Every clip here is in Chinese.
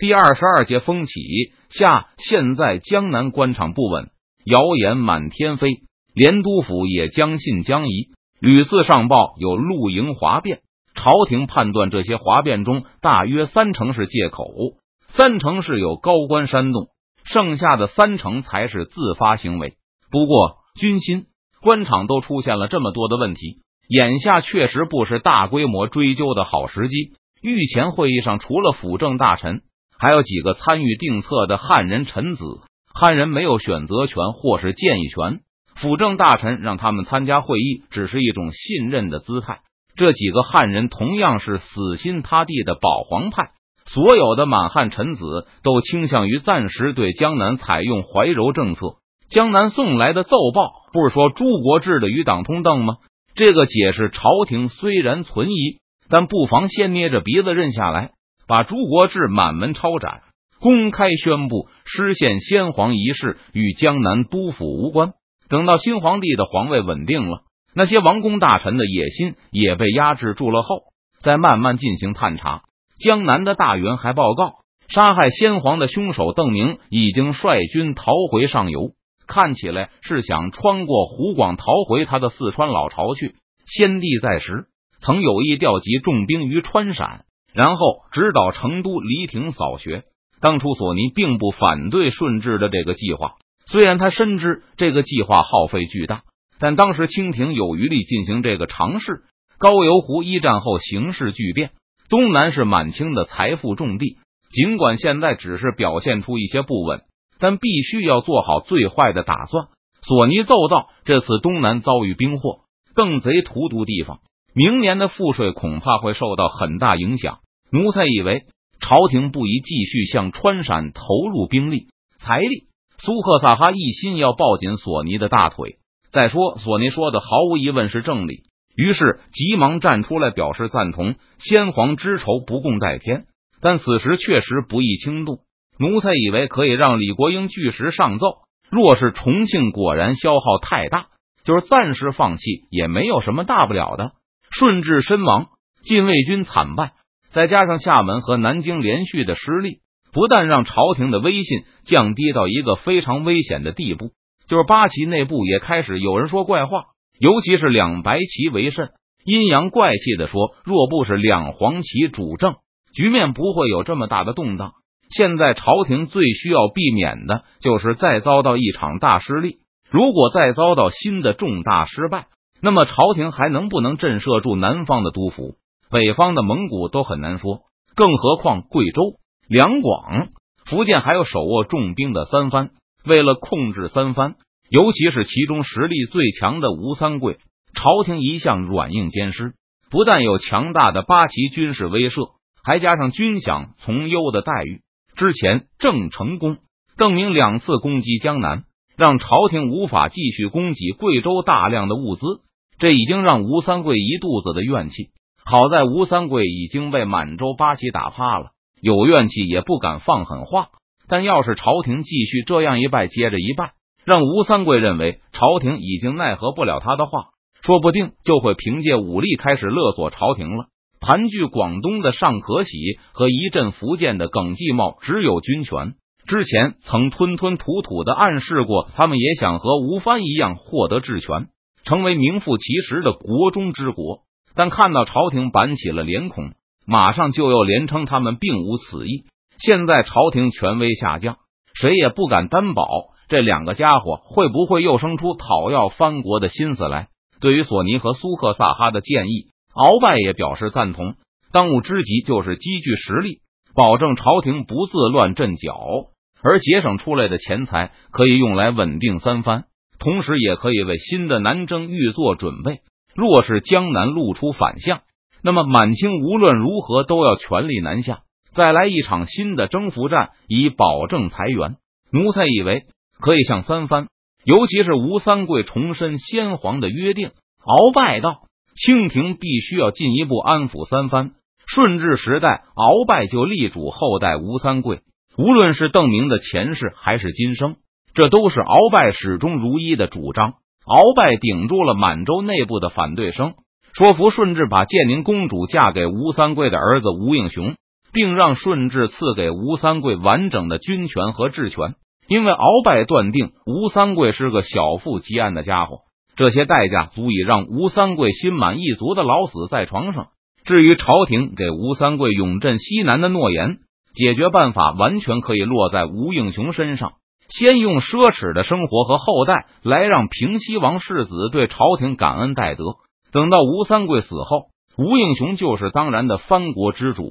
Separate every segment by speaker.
Speaker 1: 第二十二节风起，下现在江南官场不稳，谣言满天飞，连督府也将信将疑，屡次上报有露营哗变。朝廷判断这些哗变中，大约三成是借口，三成是有高官煽动，剩下的三成才是自发行为。不过军心、官场都出现了这么多的问题，眼下确实不是大规模追究的好时机。御前会议上，除了辅政大臣。还有几个参与定策的汉人臣子，汉人没有选择权或是建议权，辅政大臣让他们参加会议，只是一种信任的姿态。这几个汉人同样是死心塌地的保皇派，所有的满汉臣子都倾向于暂时对江南采用怀柔政策。江南送来的奏报不是说朱国治的与党通邓吗？这个解释朝廷虽然存疑，但不妨先捏着鼻子认下来。把朱国治满门抄斩，公开宣布失陷先皇一事与江南督府无关。等到新皇帝的皇位稳定了，那些王公大臣的野心也被压制住了后，再慢慢进行探查。江南的大员还报告，杀害先皇的凶手邓明已经率军逃回上游，看起来是想穿过湖广逃回他的四川老巢去。先帝在时曾有意调集重兵于川陕。然后直捣成都黎庭扫穴。当初索尼并不反对顺治的这个计划，虽然他深知这个计划耗费巨大，但当时清廷有余力进行这个尝试。高邮湖一战后形势巨变，东南是满清的财富重地。尽管现在只是表现出一些不稳，但必须要做好最坏的打算。索尼奏道：这次东南遭遇兵祸，邓贼荼毒地方。明年的赋税恐怕会受到很大影响。奴才以为朝廷不宜继续向川陕投入兵力、财力。苏克萨哈一心要抱紧索尼的大腿。再说，索尼说的毫无疑问是正理，于是急忙站出来表示赞同。先皇之仇不共戴天，但此时确实不宜轻动。奴才以为可以让李国英据实上奏。若是重庆果然消耗太大，就是暂时放弃，也没有什么大不了的。顺治身亡，禁卫军惨败，再加上厦门和南京连续的失利，不但让朝廷的威信降低到一个非常危险的地步，就是八旗内部也开始有人说怪话，尤其是两白旗为甚，阴阳怪气的说，若不是两黄旗主政，局面不会有这么大的动荡。现在朝廷最需要避免的就是再遭到一场大失利，如果再遭到新的重大失败。那么朝廷还能不能震慑住南方的督府？北方的蒙古都很难说，更何况贵州、两广、福建还有手握重兵的三藩。为了控制三藩，尤其是其中实力最强的吴三桂，朝廷一向软硬兼施。不但有强大的八旗军事威慑，还加上军饷从优的待遇。之前郑成功、邓明两次攻击江南，让朝廷无法继续供给贵州大量的物资。这已经让吴三桂一肚子的怨气。好在吴三桂已经被满洲八旗打怕了，有怨气也不敢放狠话。但要是朝廷继续这样一败接着一败，让吴三桂认为朝廷已经奈何不了他的话，说不定就会凭借武力开始勒索朝廷了。盘踞广东的尚可喜和一阵福建的耿继茂只有军权，之前曾吞吞吐吐的暗示过，他们也想和吴藩一样获得治权。成为名副其实的国中之国，但看到朝廷板起了脸孔，马上就又连称他们并无此意。现在朝廷权威下降，谁也不敢担保这两个家伙会不会又生出讨要藩国的心思来。对于索尼和苏克萨哈的建议，鳌拜也表示赞同。当务之急就是积聚实力，保证朝廷不自乱阵脚，而节省出来的钱财可以用来稳定三藩。同时，也可以为新的南征预做准备。若是江南露出反向，那么满清无论如何都要全力南下，再来一场新的征服战，以保证财源。奴才以为可以向三藩，尤其是吴三桂重申先皇的约定。鳌拜道：清廷必须要进一步安抚三藩。顺治时代，鳌拜就力主后代吴三桂，无论是邓明的前世，还是今生。这都是鳌拜始终如一的主张。鳌拜顶住了满洲内部的反对声，说服顺治把建宁公主嫁给吴三桂的儿子吴应熊。并让顺治赐给吴三桂完整的军权和治权。因为鳌拜断定吴三桂是个小富即安的家伙，这些代价足以让吴三桂心满意足的老死在床上。至于朝廷给吴三桂永镇西南的诺言，解决办法完全可以落在吴应熊身上。先用奢侈的生活和后代来让平西王世子对朝廷感恩戴德。等到吴三桂死后，吴应熊就是当然的藩国之主。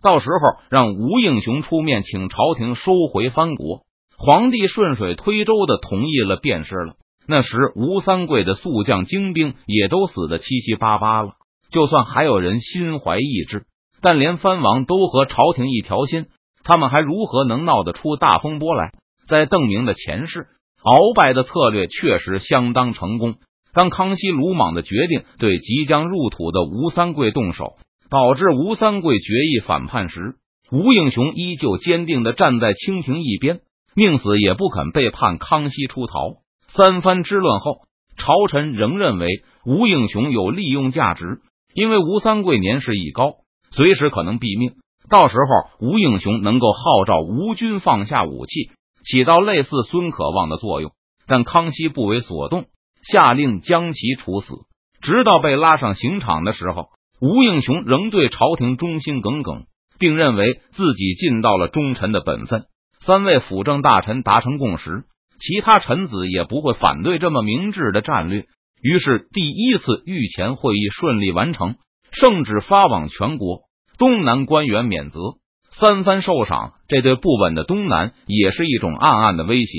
Speaker 1: 到时候让吴应熊出面请朝廷收回藩国。皇帝顺水推舟的同意了便是了。那时吴三桂的宿将精兵也都死的七七八八了，就算还有人心怀异志，但连藩王都和朝廷一条心，他们还如何能闹得出大风波来？在邓明的前世，鳌拜的策略确实相当成功。当康熙鲁莽的决定对即将入土的吴三桂动手，导致吴三桂决议反叛时，吴应熊依旧坚定的站在清廷一边。宁死也不肯背叛康熙出逃。三藩之乱后，朝臣仍认为吴应熊有利用价值，因为吴三桂年事已高，随时可能毙命。到时候，吴应熊能够号召吴军放下武器，起到类似孙可望的作用。但康熙不为所动，下令将其处死。直到被拉上刑场的时候，吴应熊仍对朝廷忠心耿耿，并认为自己尽到了忠臣的本分。三位辅政大臣达成共识，其他臣子也不会反对这么明智的战略。于是，第一次御前会议顺利完成，圣旨发往全国，东南官员免责，三藩受赏。这对不稳的东南也是一种暗暗的威胁。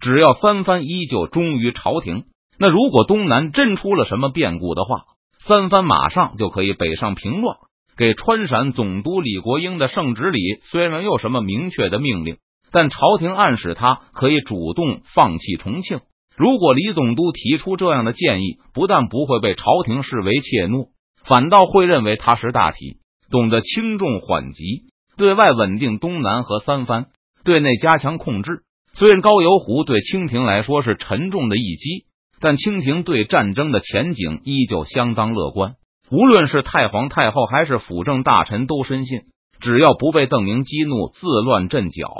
Speaker 1: 只要三藩依旧忠于朝廷，那如果东南真出了什么变故的话，三藩马上就可以北上平乱。给川陕总督李国英的圣旨里虽然没有什么明确的命令。但朝廷暗示他可以主动放弃重庆。如果李总督提出这样的建议，不但不会被朝廷视为怯懦，反倒会认为他识大体，懂得轻重缓急，对外稳定东南和三藩，对内加强控制。虽然高邮湖对清廷来说是沉重的一击，但清廷对战争的前景依旧相当乐观。无论是太皇太后还是辅政大臣，都深信只要不被邓明激怒，自乱阵脚。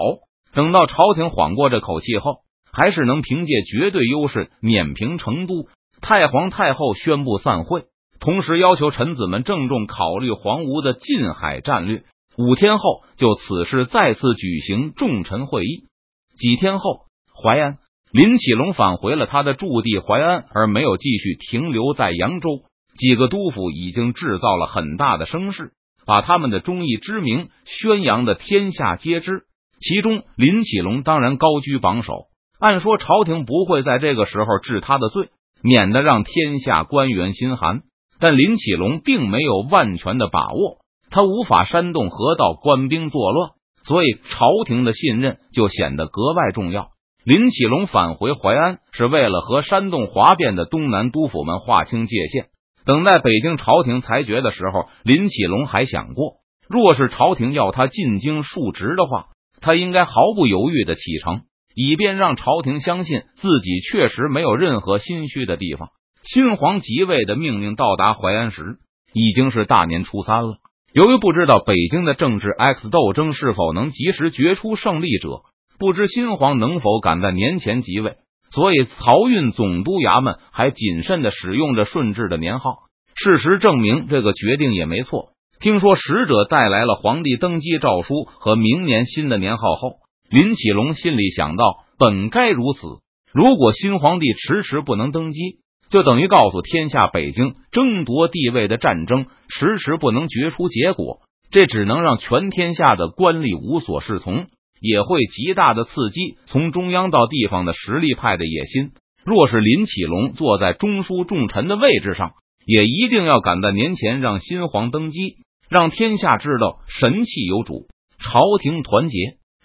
Speaker 1: 等到朝廷缓过这口气后，还是能凭借绝对优势碾平成都。太皇太后宣布散会，同时要求臣子们郑重考虑黄吴的近海战略。五天后，就此事再次举行重臣会议。几天后，淮安林启龙返回了他的驻地淮安，而没有继续停留在扬州。几个督府已经制造了很大的声势，把他们的忠义之名宣扬的天下皆知。其中，林启龙当然高居榜首。按说，朝廷不会在这个时候治他的罪，免得让天下官员心寒。但林启龙并没有万全的把握，他无法煽动河道官兵作乱，所以朝廷的信任就显得格外重要。林启龙返回淮安，是为了和煽动哗变的东南督府们划清界限，等待北京朝廷裁决的时候。林启龙还想过，若是朝廷要他进京述职的话。他应该毫不犹豫的启程，以便让朝廷相信自己确实没有任何心虚的地方。新皇即位的命令到达淮安时，已经是大年初三了。由于不知道北京的政治 X 斗争是否能及时决出胜利者，不知新皇能否赶在年前即位，所以漕运总督衙门还谨慎的使用着顺治的年号。事实证明，这个决定也没错。听说使者带来了皇帝登基诏书和明年新的年号后，林启龙心里想到：本该如此。如果新皇帝迟迟不能登基，就等于告诉天下，北京争夺地位的战争迟迟不能决出结果。这只能让全天下的官吏无所适从，也会极大的刺激从中央到地方的实力派的野心。若是林启龙坐在中书重臣的位置上，也一定要赶在年前让新皇登基。让天下知道神器有主，朝廷团结。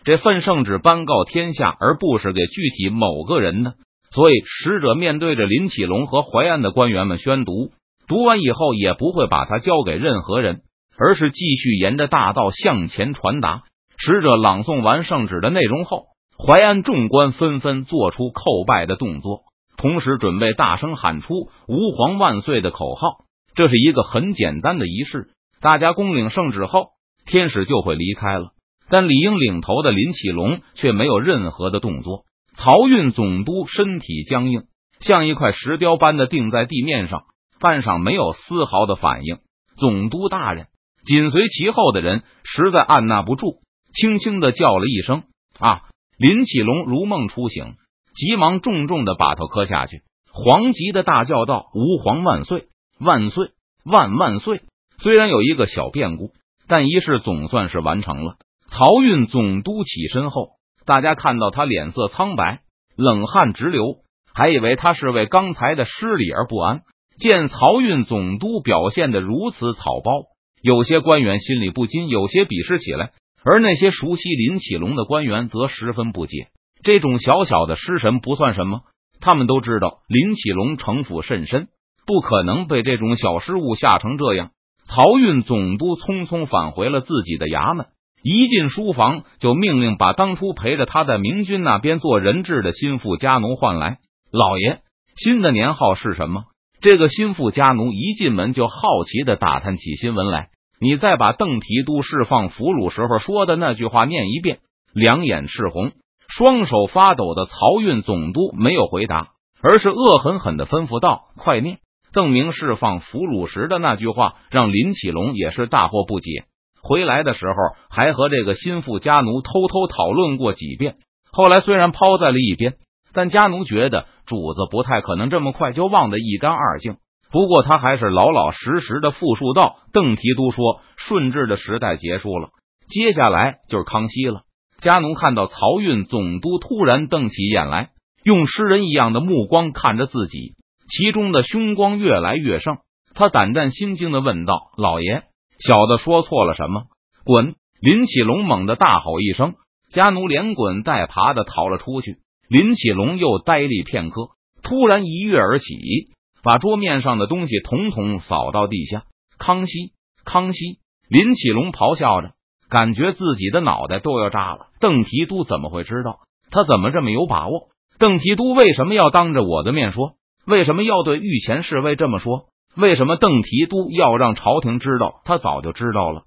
Speaker 1: 这份圣旨颁告天下，而不是给具体某个人呢。所以使者面对着林启龙和淮安的官员们宣读，读完以后也不会把他交给任何人，而是继续沿着大道向前传达。使者朗诵完圣旨的内容后，淮安众官纷纷做出叩拜的动作，同时准备大声喊出“吾皇万岁”的口号。这是一个很简单的仪式。大家恭领圣旨后，天使就会离开了。但理应领头的林启龙却没有任何的动作。漕运总督身体僵硬，像一块石雕般的定在地面上，半晌没有丝毫的反应。总督大人，紧随其后的人实在按捺不住，轻轻的叫了一声：“啊！”林启龙如梦初醒，急忙重重的把头磕下去，黄急的大叫道：“吾皇万岁！万岁！万万岁！”虽然有一个小变故，但仪式总算是完成了。漕运总督起身后，大家看到他脸色苍白，冷汗直流，还以为他是为刚才的失礼而不安。见漕运总督表现的如此草包，有些官员心里不禁有些鄙视起来，而那些熟悉林启龙的官员则十分不解。这种小小的失神不算什么，他们都知道林启龙城府甚深，不可能被这种小失误吓成这样。漕运总督匆匆返回了自己的衙门。一进书房，就命令把当初陪着他在明军那边做人质的心腹家奴唤来。老爷，新的年号是什么？这个心腹家奴一进门就好奇的打探起新闻来。你再把邓提督释放俘虏时候说的那句话念一遍。两眼赤红、双手发抖的漕运总督没有回答，而是恶狠狠的吩咐道：“快念！”邓明释放俘虏时的那句话，让林启龙也是大惑不解。回来的时候，还和这个心腹家奴偷偷讨论过几遍。后来虽然抛在了一边，但家奴觉得主子不太可能这么快就忘得一干二净。不过他还是老老实实的复述道：“邓提督说，顺治的时代结束了，接下来就是康熙了。”家奴看到漕运总督突然瞪起眼来，用诗人一样的目光看着自己，其中的凶光越来越盛。他胆战心惊的问道：“老爷。”小的说错了什么？滚！林启龙猛地大吼一声，家奴连滚带爬的逃了出去。林启龙又呆立片刻，突然一跃而起，把桌面上的东西统统扫到地下。康熙，康熙！林启龙咆哮着，感觉自己的脑袋都要炸了。邓提督怎么会知道？他怎么这么有把握？邓提督为什么要当着我的面说？为什么要对御前侍卫这么说？为什么邓提督要让朝廷知道？他早就知道了。